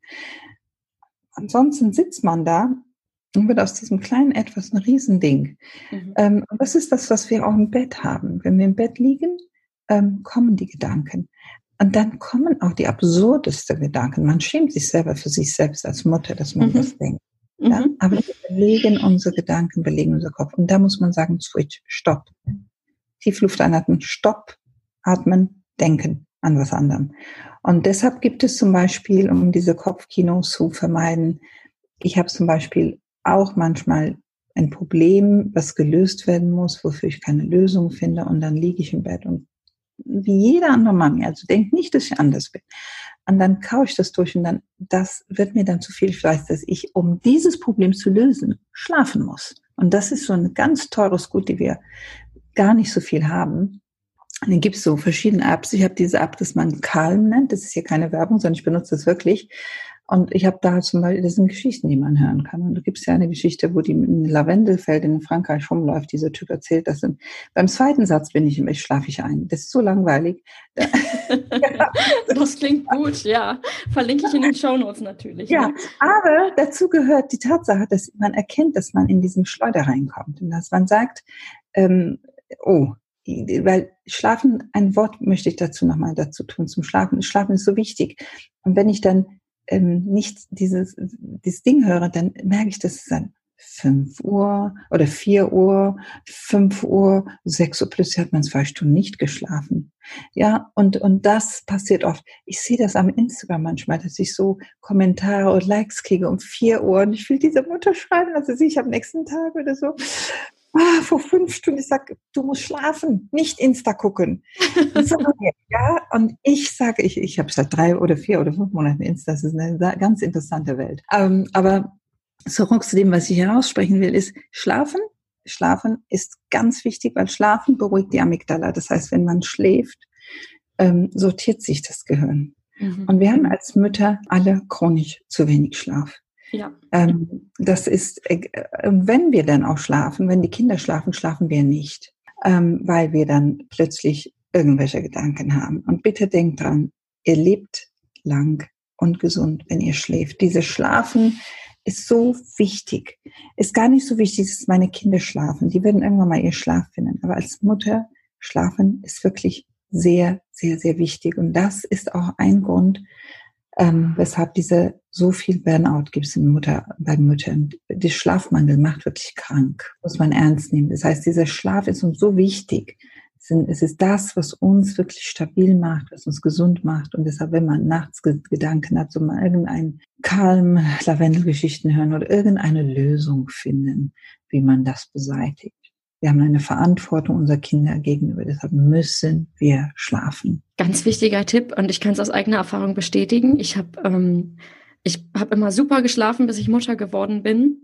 Ansonsten sitzt man da und wird aus diesem kleinen Etwas ein Riesending. Mhm. Ähm, das ist das, was wir auch im Bett haben. Wenn wir im Bett liegen, ähm, kommen die Gedanken. Und dann kommen auch die absurdesten Gedanken. Man schämt sich selber für sich selbst als Mutter, dass man mhm. das denkt. Ja? Mhm. Aber wir belegen unsere Gedanken, belegen unser Kopf. Und da muss man sagen, switch, stopp. Tiefluft einatmen, stopp, atmen, denken an was anderem. Und deshalb gibt es zum Beispiel, um diese Kopfkinos zu vermeiden, ich habe zum Beispiel auch manchmal ein Problem, was gelöst werden muss, wofür ich keine Lösung finde. Und dann liege ich im Bett und wie jeder andere Mami, also denkt nicht, dass ich anders bin. Und dann kaue ich das durch und dann, das wird mir dann zu viel. Ich weiß, dass ich, um dieses Problem zu lösen, schlafen muss. Und das ist so ein ganz teures Gut, die wir gar nicht so viel haben. Und dann gibt es so verschiedene Apps. Ich habe diese App, das man Calm nennt. Das ist hier keine Werbung, sondern ich benutze das wirklich. Und ich habe da zum Beispiel, das sind Geschichten, die man hören kann. Und da gibt es ja eine Geschichte, wo die in Lavendelfeld in Frankreich rumläuft. Dieser Typ erzählt das. Und beim zweiten Satz bin ich, ich schlafe ich ein. Das ist so langweilig. <laughs> das klingt gut, ja. Verlinke ich in den Show Notes natürlich. Ja, ne? aber dazu gehört die Tatsache, dass man erkennt, dass man in diesen Schleuder reinkommt. Und dass man sagt, ähm, oh, weil Schlafen, ein Wort möchte ich dazu nochmal dazu tun, zum Schlafen. Schlafen ist so wichtig. Und wenn ich dann ähm, nicht dieses, dieses Ding höre, dann merke ich, dass es dann 5 Uhr oder 4 Uhr, 5 Uhr, 6 Uhr plötzlich hat man zwei Stunden nicht geschlafen. Ja, und, und das passiert oft. Ich sehe das am Instagram manchmal, dass ich so Kommentare und Likes kriege um 4 Uhr und ich will dieser Mutter schreiben, also ich am nächsten Tag oder so ah, vor fünf Stunden, ich sage, du musst schlafen, nicht Insta gucken. So, <laughs> ja, und ich sage, ich, ich habe seit drei oder vier oder fünf Monaten Insta, das ist eine ganz interessante Welt. Ähm, aber zurück zu dem, was ich heraussprechen will, ist Schlafen. Schlafen ist ganz wichtig, weil Schlafen beruhigt die Amygdala. Das heißt, wenn man schläft, ähm, sortiert sich das Gehirn. Mhm. Und wir haben als Mütter alle chronisch zu wenig Schlaf. Ja. Ähm, das ist, äh, wenn wir dann auch schlafen, wenn die Kinder schlafen, schlafen wir nicht, ähm, weil wir dann plötzlich irgendwelche Gedanken haben. Und bitte denkt dran, ihr lebt lang und gesund, wenn ihr schläft. Dieses Schlafen ist so wichtig. Ist gar nicht so wichtig, dass meine Kinder schlafen. Die werden irgendwann mal ihr Schlaf finden. Aber als Mutter schlafen ist wirklich sehr, sehr, sehr wichtig. Und das ist auch ein Grund, ähm, weshalb diese so viel Burnout gibt es in Mutter, bei Müttern. Der Schlafmangel macht wirklich krank, muss man ernst nehmen. Das heißt, dieser Schlaf ist uns so wichtig. Es ist das, was uns wirklich stabil macht, was uns gesund macht. Und deshalb, wenn man nachts Gedanken hat, so mal irgendeinen kalm Lavendelgeschichten hören oder irgendeine Lösung finden, wie man das beseitigt. Wir haben eine Verantwortung unserer Kinder gegenüber. Deshalb müssen wir schlafen. Ganz wichtiger Tipp und ich kann es aus eigener Erfahrung bestätigen. Ich habe ähm, ich habe immer super geschlafen, bis ich Mutter geworden bin.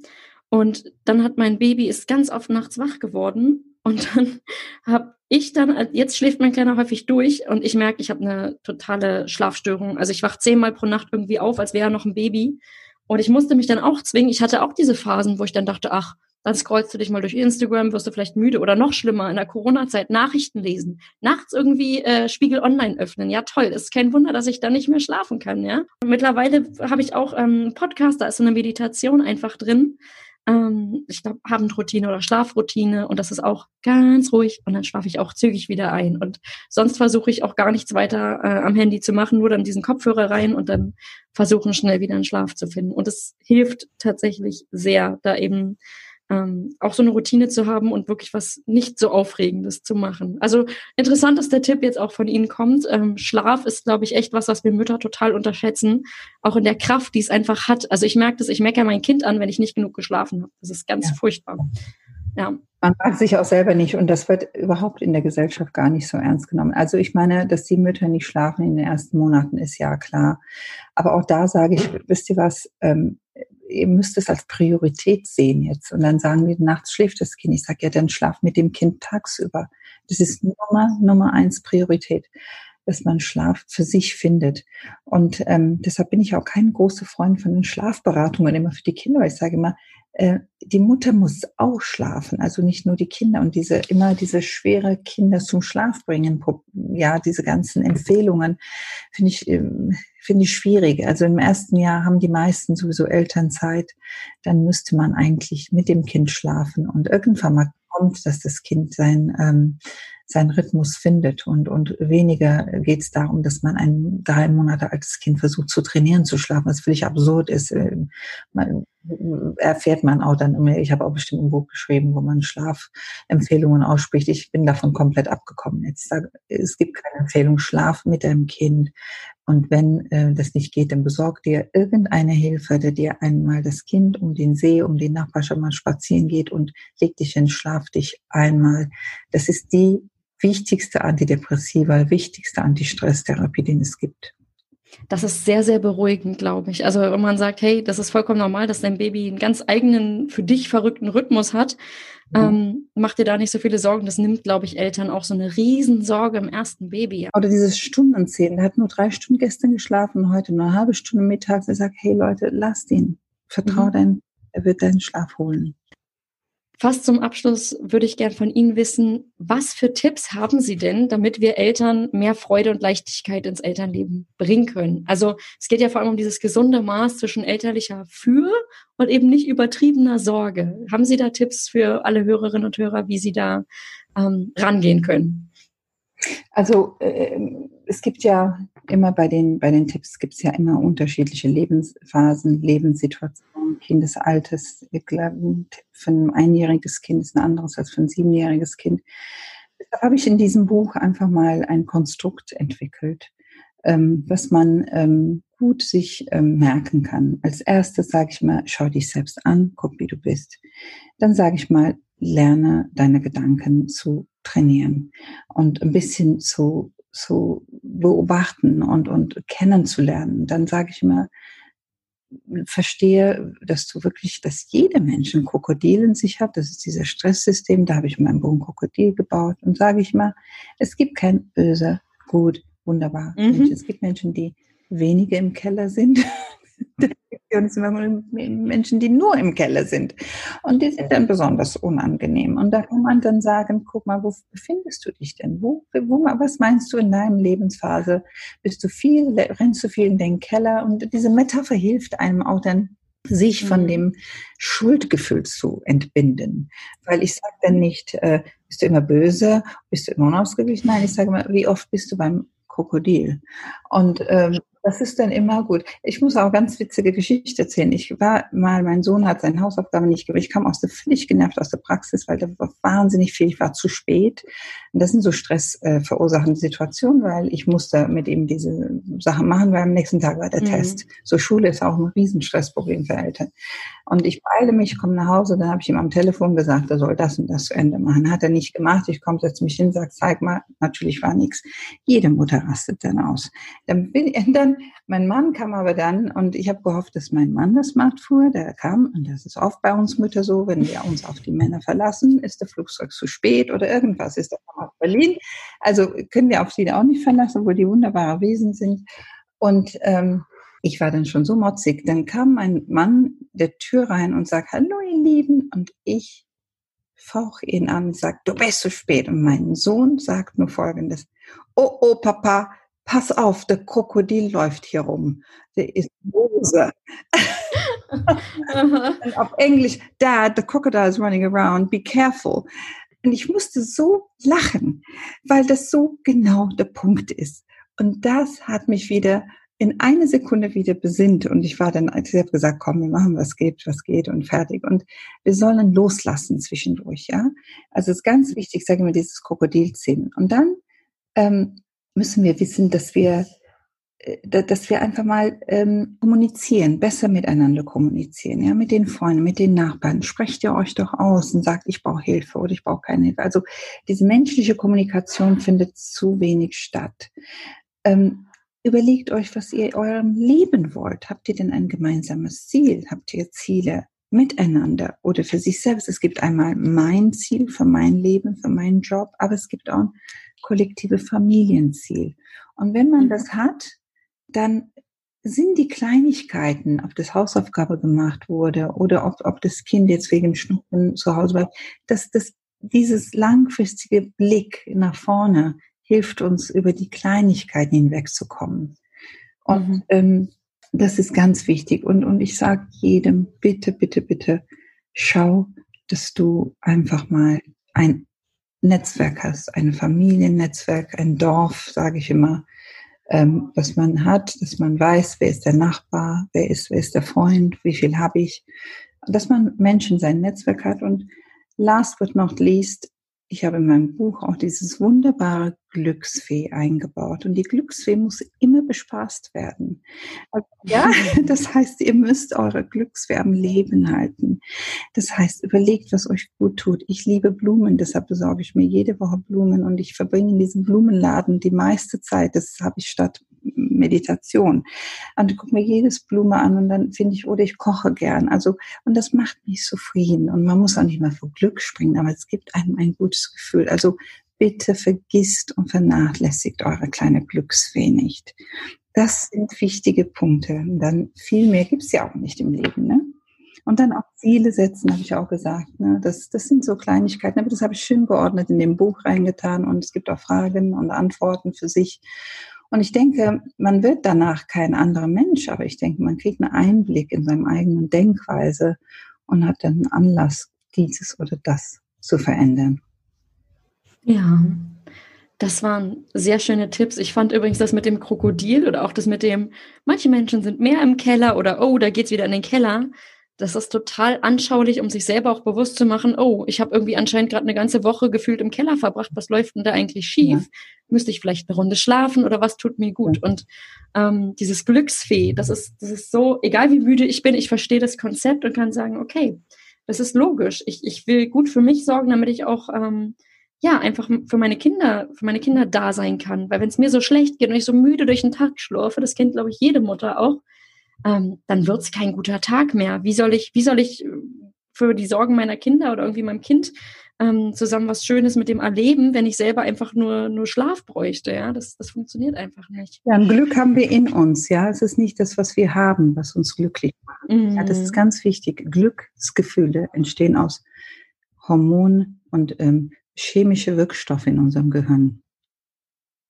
Und dann hat mein Baby ist ganz oft nachts wach geworden und dann <laughs> habe ich dann jetzt schläft mein Kleiner häufig durch und ich merke, ich habe eine totale Schlafstörung. Also ich wach zehnmal pro Nacht irgendwie auf, als wäre er noch ein Baby. Und ich musste mich dann auch zwingen. Ich hatte auch diese Phasen, wo ich dann dachte, ach, dann scrollst du dich mal durch Instagram, wirst du vielleicht müde oder noch schlimmer in der Corona-Zeit Nachrichten lesen, nachts irgendwie äh, Spiegel Online öffnen. Ja, toll. Ist kein Wunder, dass ich da nicht mehr schlafen kann. Ja. Und mittlerweile habe ich auch ähm, Podcast, da ist so eine Meditation einfach drin. Ähm, ich glaube Abendroutine oder Schlafroutine und das ist auch ganz ruhig und dann schlafe ich auch zügig wieder ein. Und sonst versuche ich auch gar nichts weiter äh, am Handy zu machen, nur dann diesen Kopfhörer rein und dann versuchen schnell wieder einen Schlaf zu finden. Und es hilft tatsächlich sehr, da eben ähm, auch so eine Routine zu haben und wirklich was nicht so Aufregendes zu machen. Also interessant, dass der Tipp jetzt auch von Ihnen kommt. Ähm, Schlaf ist, glaube ich, echt was, was wir Mütter total unterschätzen. Auch in der Kraft, die es einfach hat. Also ich merke das, ich meckere mein Kind an, wenn ich nicht genug geschlafen habe. Das ist ganz ja. furchtbar. Ja. Man mag sich auch selber nicht und das wird überhaupt in der Gesellschaft gar nicht so ernst genommen. Also ich meine, dass die Mütter nicht schlafen in den ersten Monaten ist ja klar. Aber auch da sage ich, wisst ihr was, ähm, ihr müsst es als Priorität sehen jetzt. Und dann sagen die, nachts schläft das Kind. Ich sage, ja, dann schlaf mit dem Kind tagsüber. Das ist Nummer, Nummer eins Priorität. dass man Schlaf für sich findet. Und ähm, deshalb bin ich auch kein großer Freund von den Schlafberatungen immer für die Kinder, ich sage immer, die Mutter muss auch schlafen, also nicht nur die Kinder und diese immer diese schwere Kinder zum Schlaf bringen, ja, diese ganzen Empfehlungen finde ich ähm, finde ich schwierig. Also im ersten Jahr haben die meisten sowieso Elternzeit, dann müsste man eigentlich mit dem Kind schlafen und irgendwann mal kommt, dass das Kind sein ähm, seinen Rhythmus findet und, und weniger geht es darum, dass man ein drei Monate altes Kind versucht zu trainieren, zu schlafen, was völlig absurd ist. Äh, man, erfährt man auch dann immer, ich habe auch bestimmt ein Buch geschrieben, wo man Schlafempfehlungen ausspricht. Ich bin davon komplett abgekommen. Jetzt sage, es gibt keine Empfehlung, schlaf mit deinem Kind. Und wenn äh, das nicht geht, dann besorg dir irgendeine Hilfe, der dir einmal das Kind um den See, um den Nachbarschaft mal spazieren geht und leg dich hin, schlaf dich einmal. Das ist die wichtigste Antidepressiva, wichtigste Antistresstherapie, den es gibt. Das ist sehr, sehr beruhigend, glaube ich. Also wenn man sagt, hey, das ist vollkommen normal, dass dein Baby einen ganz eigenen, für dich verrückten Rhythmus hat, mhm. ähm, mach dir da nicht so viele Sorgen. Das nimmt, glaube ich, Eltern auch so eine Riesensorge im ersten Baby. Oder dieses Stundenzählen. Der hat nur drei Stunden gestern geschlafen, heute nur eine halbe Stunde mittags. Er sagt, hey Leute, lass ihn. Vertrau mhm. dein, er wird deinen Schlaf holen. Fast zum Abschluss würde ich gern von Ihnen wissen, was für Tipps haben Sie denn, damit wir Eltern mehr Freude und Leichtigkeit ins Elternleben bringen können? Also es geht ja vor allem um dieses gesunde Maß zwischen elterlicher Für und eben nicht übertriebener Sorge. Haben Sie da Tipps für alle Hörerinnen und Hörer, wie Sie da ähm, rangehen können? Also äh, es gibt ja immer bei den, bei den Tipps gibt es ja immer unterschiedliche Lebensphasen, Lebenssituationen, Kindesalters. Ich glaube, ein für ein einjähriges Kind ist ein anderes als für ein siebenjähriges Kind. Deshalb habe ich in diesem Buch einfach mal ein Konstrukt entwickelt, ähm, was man ähm, gut sich ähm, merken kann. Als erstes sage ich mal, schau dich selbst an, guck, wie du bist. Dann sage ich mal, lerne deine Gedanken zu trainieren und ein bisschen zu zu beobachten und, und kennenzulernen. Dann sage ich immer, verstehe, dass du wirklich, dass jeder Mensch ein Krokodil in sich hat. Das ist dieses Stresssystem. Da habe ich mein Bogen Krokodil gebaut und sage ich mal, es gibt kein böse, gut, wunderbar. Mhm. Es gibt Menschen, die wenige im Keller sind. <laughs> Menschen, die nur im Keller sind. Und die sind dann besonders unangenehm. Und da kann man dann sagen, guck mal, wo befindest du dich denn? Wo, wo, was meinst du in deinem Lebensphase? Bist du viel, rennst du viel in den Keller? Und diese Metapher hilft einem auch dann, sich von mhm. dem Schuldgefühl zu entbinden. Weil ich sage dann nicht, äh, bist du immer böse, bist du immer unausgeglichen? Nein, ich sage mal, wie oft bist du beim Krokodil? Und ähm, das ist dann immer gut. Ich muss auch ganz witzige Geschichte erzählen. Ich war mal, mein Sohn hat seine Hausaufgaben nicht gemacht. Ich kam aus der, völlig genervt aus der Praxis, weil da war wahnsinnig viel. Ich war zu spät. Und das sind so stressverursachende äh, Situationen, weil ich musste mit ihm diese Sachen machen, weil am nächsten Tag war der mhm. Test. So Schule ist auch ein Riesenstressproblem für Eltern. Und ich beeile mich, komme nach Hause, dann habe ich ihm am Telefon gesagt, er soll das und das zu Ende machen. Hat er nicht gemacht. Ich komme, setze mich hin, sage, zeig mal. Natürlich war nichts. Jede Mutter rastet dann aus. Dann bin ich, mein Mann kam aber dann und ich habe gehofft, dass mein Mann das macht fuhr. Der kam und das ist oft bei uns Mütter so, wenn wir uns auf die Männer verlassen, ist der Flugzeug zu spät oder irgendwas ist da aus Berlin. Also können wir auf sie auch nicht verlassen, obwohl die wunderbare Wesen sind. Und ähm, ich war dann schon so motzig. Dann kam mein Mann der Tür rein und sagt, hallo ihr Lieben. Und ich fauche ihn an und sage, du bist zu spät. Und mein Sohn sagt nur Folgendes. Oh, oh, Papa, pass auf, der Krokodil läuft hier rum. Der ist böse. <laughs> Und auf Englisch, Dad, the crocodile is running around, be careful. Und ich musste so lachen, weil das so genau der Punkt ist. Und das hat mich wieder in eine Sekunde wieder besinnt und ich war dann, ich habe gesagt, komm, wir machen, was geht, was geht und fertig. Und wir sollen loslassen zwischendurch, ja. Also es ist ganz wichtig, sage ich mal, dieses Krokodilzähmen. Und dann ähm, müssen wir wissen, dass wir, äh, dass wir einfach mal ähm, kommunizieren, besser miteinander kommunizieren, ja, mit den Freunden, mit den Nachbarn. Sprecht ihr euch doch aus und sagt, ich brauche Hilfe oder ich brauche keine Hilfe. Also diese menschliche Kommunikation findet zu wenig statt. Ähm, überlegt euch, was ihr eurem Leben wollt. Habt ihr denn ein gemeinsames Ziel? Habt ihr Ziele? miteinander oder für sich selbst. Es gibt einmal mein Ziel für mein Leben, für meinen Job, aber es gibt auch kollektive Familienziel. Und wenn man mhm. das hat, dann sind die Kleinigkeiten, ob das Hausaufgabe gemacht wurde oder ob, ob das Kind jetzt wegen Schnupfen zu Hause bleibt, dass das, dieses langfristige Blick nach vorne hilft uns, über die Kleinigkeiten hinwegzukommen. Und mhm. ähm, das ist ganz wichtig. Und, und ich sage jedem, bitte, bitte, bitte, schau, dass du einfach mal ein Netzwerk hast, ein Familiennetzwerk, ein Dorf, sage ich immer, ähm, was man hat, dass man weiß, wer ist der Nachbar, wer ist, wer ist der Freund, wie viel habe ich, dass man Menschen sein Netzwerk hat. Und last but not least, ich habe in meinem Buch auch dieses wunderbare Glücksfee eingebaut. Und die Glücksfee muss immer bespaßt werden. Also, ja, <laughs> das heißt, ihr müsst eure Glücksfee am Leben halten. Das heißt, überlegt, was euch gut tut. Ich liebe Blumen, deshalb besorge ich mir jede Woche Blumen und ich verbringe in diesem Blumenladen die meiste Zeit. Das habe ich statt Meditation. Und ich gucke mir jedes Blume an und dann finde ich, oder ich koche gern. Also, und das macht mich zufrieden. Und man muss auch nicht mal vor Glück springen, aber es gibt einem ein gutes Gefühl. Also bitte vergisst und vernachlässigt eure kleine Glücksfee nicht. Das sind wichtige Punkte. Und dann viel mehr gibt's ja auch nicht im Leben. Ne? Und dann auch Ziele setzen, habe ich auch gesagt. Ne? Das, das sind so Kleinigkeiten, aber das habe ich schön geordnet in dem Buch reingetan und es gibt auch Fragen und Antworten für sich. Und ich denke, man wird danach kein anderer Mensch, aber ich denke, man kriegt einen Einblick in seine eigenen Denkweise und hat dann Anlass, dieses oder das zu verändern. Ja, das waren sehr schöne Tipps. Ich fand übrigens das mit dem Krokodil oder auch das mit dem, manche Menschen sind mehr im Keller oder oh, da geht's wieder in den Keller. Das ist total anschaulich, um sich selber auch bewusst zu machen, oh, ich habe irgendwie anscheinend gerade eine ganze Woche gefühlt im Keller verbracht. Was läuft denn da eigentlich schief? Ja. Müsste ich vielleicht eine Runde schlafen oder was tut mir gut? Ja. Und ähm, dieses Glücksfee, das ist, das ist so, egal wie müde ich bin, ich verstehe das Konzept und kann sagen, okay, das ist logisch. Ich, ich will gut für mich sorgen, damit ich auch ähm, ja einfach für meine Kinder, für meine Kinder da sein kann. Weil wenn es mir so schlecht geht und ich so müde durch den Tag schlurfe, das kennt glaube ich jede Mutter auch, ähm, dann wird es kein guter Tag mehr. Wie soll ich, wie soll ich äh, für die Sorgen meiner Kinder oder irgendwie meinem Kind ähm, zusammen was Schönes mit dem erleben, wenn ich selber einfach nur, nur Schlaf bräuchte. Ja, das, das funktioniert einfach nicht. Ja, ein Glück haben wir in uns. Ja, es ist nicht das, was wir haben, was uns glücklich macht. Mhm. Ja, das ist mhm. ganz wichtig. Glücksgefühle entstehen aus Hormonen und ähm, chemische Wirkstoffe in unserem Gehirn.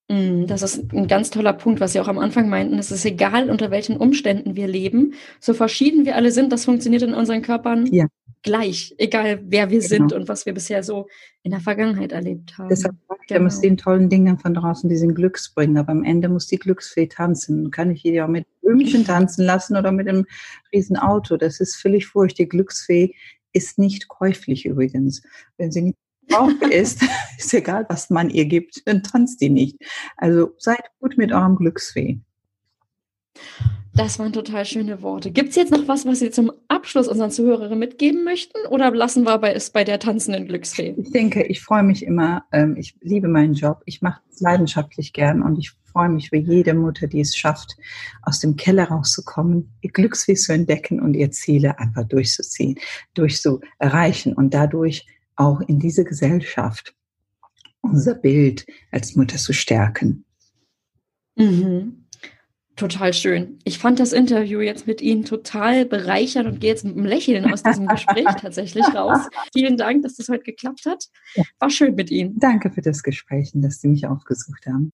Mm, das ist ein ganz toller Punkt, was Sie auch am Anfang meinten. Es ist egal, unter welchen Umständen wir leben. So verschieden wir alle sind, das funktioniert in unseren Körpern ja. gleich, egal wer wir genau. sind und was wir bisher so in der Vergangenheit erlebt haben. Deshalb genau. muss den tollen Dingen von draußen, die sind Glücksbringer. Aber am Ende muss die Glücksfee tanzen. Kann ich die auch mit Blümchen tanzen lassen oder mit einem riesen Auto. Das ist völlig furcht. Die Glücksfee ist nicht käuflich übrigens. Wenn sie nicht drauf ist, <laughs> ist egal, was man ihr gibt, dann tanzt die nicht. Also seid gut mit eurem Glücksfee. Das waren total schöne Worte. Gibt es jetzt noch was, was Sie zum Abschluss unseren Zuhörerinnen mitgeben möchten oder lassen wir bei, es bei der tanzenden Glücksfee? Ich denke, ich freue mich immer, ähm, ich liebe meinen Job, ich mache es leidenschaftlich gern und ich freue mich für jede Mutter, die es schafft, aus dem Keller rauszukommen, ihr Glücksfee zu entdecken und ihr Ziele einfach durchzuziehen, durchzuerreichen und dadurch auch in diese Gesellschaft unser Bild als Mutter zu stärken. Mhm. Total schön. Ich fand das Interview jetzt mit Ihnen total bereichernd und gehe jetzt mit einem Lächeln aus diesem <laughs> Gespräch tatsächlich raus. Vielen Dank, dass das heute geklappt hat. War schön mit Ihnen. Danke für das Gespräch und dass Sie mich aufgesucht haben.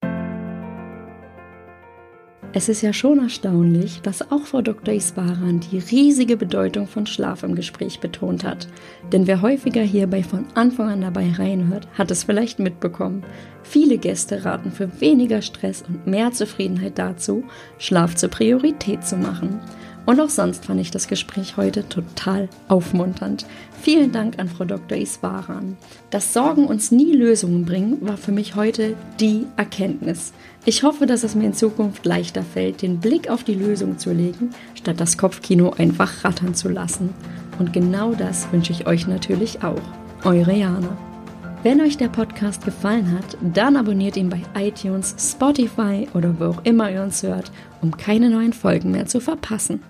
Es ist ja schon erstaunlich, dass auch Frau Dr. Iswaran die riesige Bedeutung von Schlaf im Gespräch betont hat. Denn wer häufiger hierbei von Anfang an dabei reinhört, hat es vielleicht mitbekommen. Viele Gäste raten für weniger Stress und mehr Zufriedenheit dazu, Schlaf zur Priorität zu machen. Und auch sonst fand ich das Gespräch heute total aufmunternd. Vielen Dank an Frau Dr. Iswaran. Dass Sorgen uns nie Lösungen bringen, war für mich heute die Erkenntnis. Ich hoffe, dass es mir in Zukunft leichter fällt, den Blick auf die Lösung zu legen, statt das Kopfkino einfach rattern zu lassen. Und genau das wünsche ich euch natürlich auch. Eure Jana. Wenn euch der Podcast gefallen hat, dann abonniert ihn bei iTunes, Spotify oder wo auch immer ihr uns hört, um keine neuen Folgen mehr zu verpassen.